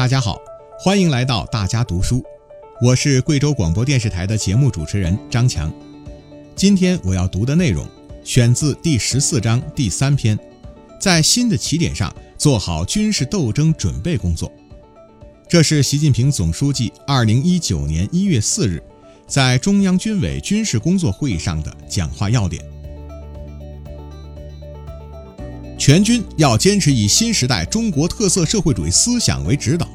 大家好，欢迎来到大家读书，我是贵州广播电视台的节目主持人张强。今天我要读的内容选自第十四章第三篇，在新的起点上做好军事斗争准备工作。这是习近平总书记二零一九年一月四日在中央军委军事工作会议上的讲话要点。全军要坚持以新时代中国特色社会主义思想为指导，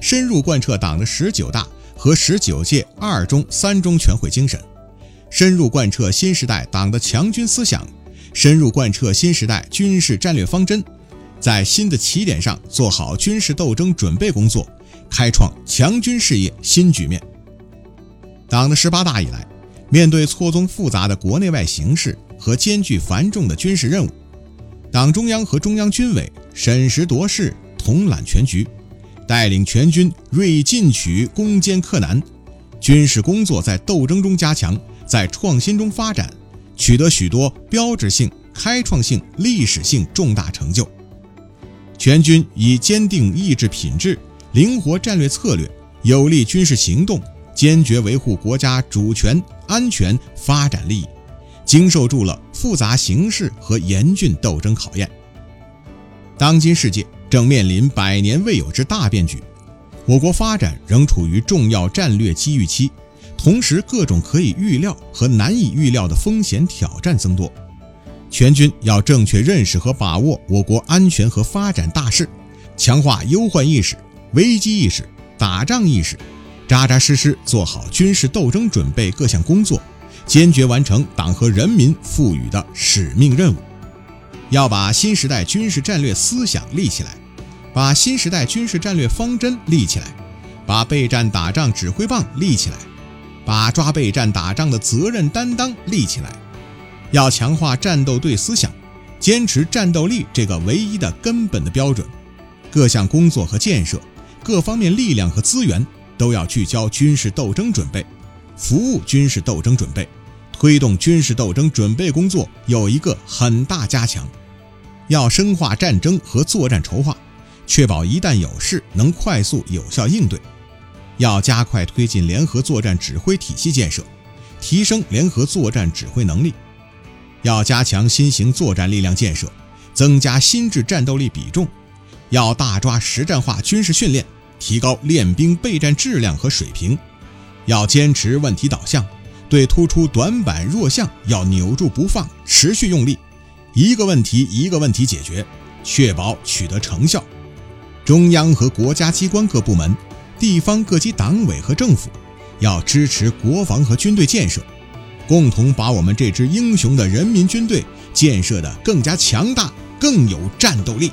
深入贯彻党的十九大和十九届二中、三中全会精神，深入贯彻新时代党的强军思想，深入贯彻新时代军事战略方针，在新的起点上做好军事斗争准备工作，开创强军事业新局面。党的十八大以来，面对错综复杂的国内外形势和艰巨繁重的军事任务。党中央和中央军委审时度势，统揽全局，带领全军锐意进取、攻坚克难，军事工作在斗争中加强，在创新中发展，取得许多标志性、开创性、历史性重大成就。全军以坚定意志品质、灵活战略策略、有力军事行动，坚决维护国家主权、安全、发展利益。经受住了复杂形势和严峻斗争考验。当今世界正面临百年未有之大变局，我国发展仍处于重要战略机遇期，同时各种可以预料和难以预料的风险挑战增多。全军要正确认识和把握我国安全和发展大势，强化忧患意识、危机意识、打仗意识，扎扎实实做好军事斗争准备各项工作。坚决完成党和人民赋予的使命任务，要把新时代军事战略思想立起来，把新时代军事战略方针立起来，把备战打仗指挥棒立起来，把抓备战打仗的责任担当立起来。要强化战斗队思想，坚持战斗力这个唯一的根本的标准。各项工作和建设，各方面力量和资源都要聚焦军事斗争准备。服务军事斗争准备，推动军事斗争准备工作有一个很大加强。要深化战争和作战筹划，确保一旦有事能快速有效应对。要加快推进联合作战指挥体系建设，提升联合作战指挥能力。要加强新型作战力量建设，增加新质战斗力比重。要大抓实战化军事训练，提高练兵备战质量和水平。要坚持问题导向，对突出短板弱项要扭住不放，持续用力，一个问题一个问题解决，确保取得成效。中央和国家机关各部门、地方各级党委和政府要支持国防和军队建设，共同把我们这支英雄的人民军队建设得更加强大、更有战斗力。